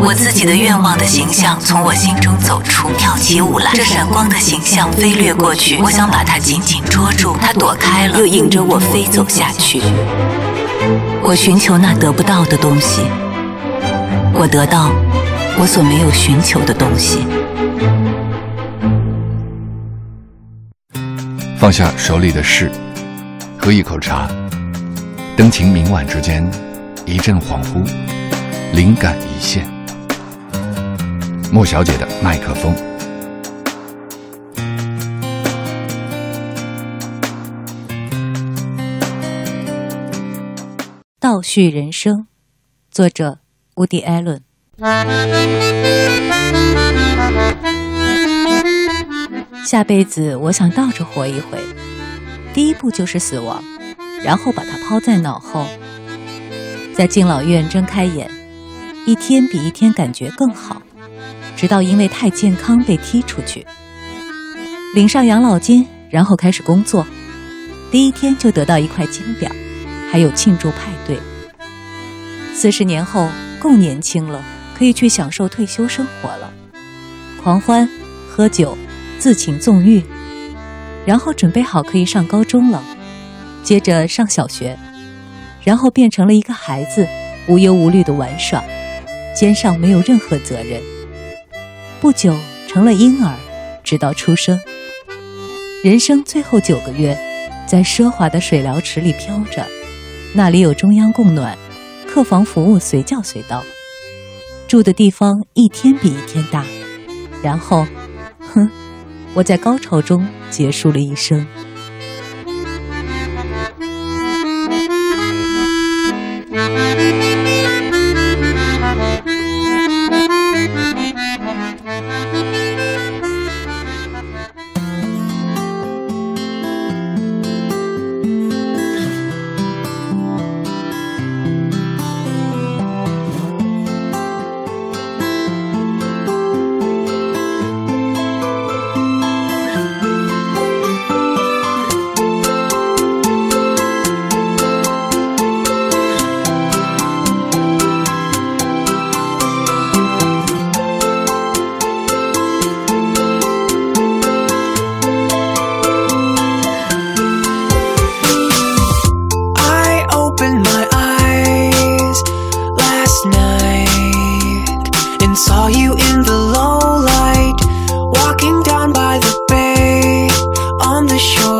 我自己的愿望的形象从我心中走出，跳起舞来。这闪光的形象飞掠过去，我想把它紧紧捉住，它躲开了，又引着我飞走下去。我寻求那得不到的东西，我得到我所没有寻求的东西。放下手里的事，喝一口茶，灯情明晚之间，一阵恍惚，灵感一现。莫小姐的麦克风，倒叙人生，作者乌迪·艾伦。下辈子我想倒着活一回，第一步就是死亡，然后把它抛在脑后，在敬老院睁开眼，一天比一天感觉更好。直到因为太健康被踢出去，领上养老金，然后开始工作。第一天就得到一块金表，还有庆祝派对。四十年后够年轻了，可以去享受退休生活了，狂欢、喝酒、自请纵欲，然后准备好可以上高中了，接着上小学，然后变成了一个孩子，无忧无虑的玩耍，肩上没有任何责任。不久成了婴儿，直到出生。人生最后九个月，在奢华的水疗池里飘着，那里有中央供暖，客房服务随叫随到，住的地方一天比一天大。然后，哼，我在高潮中结束了一生。The shore.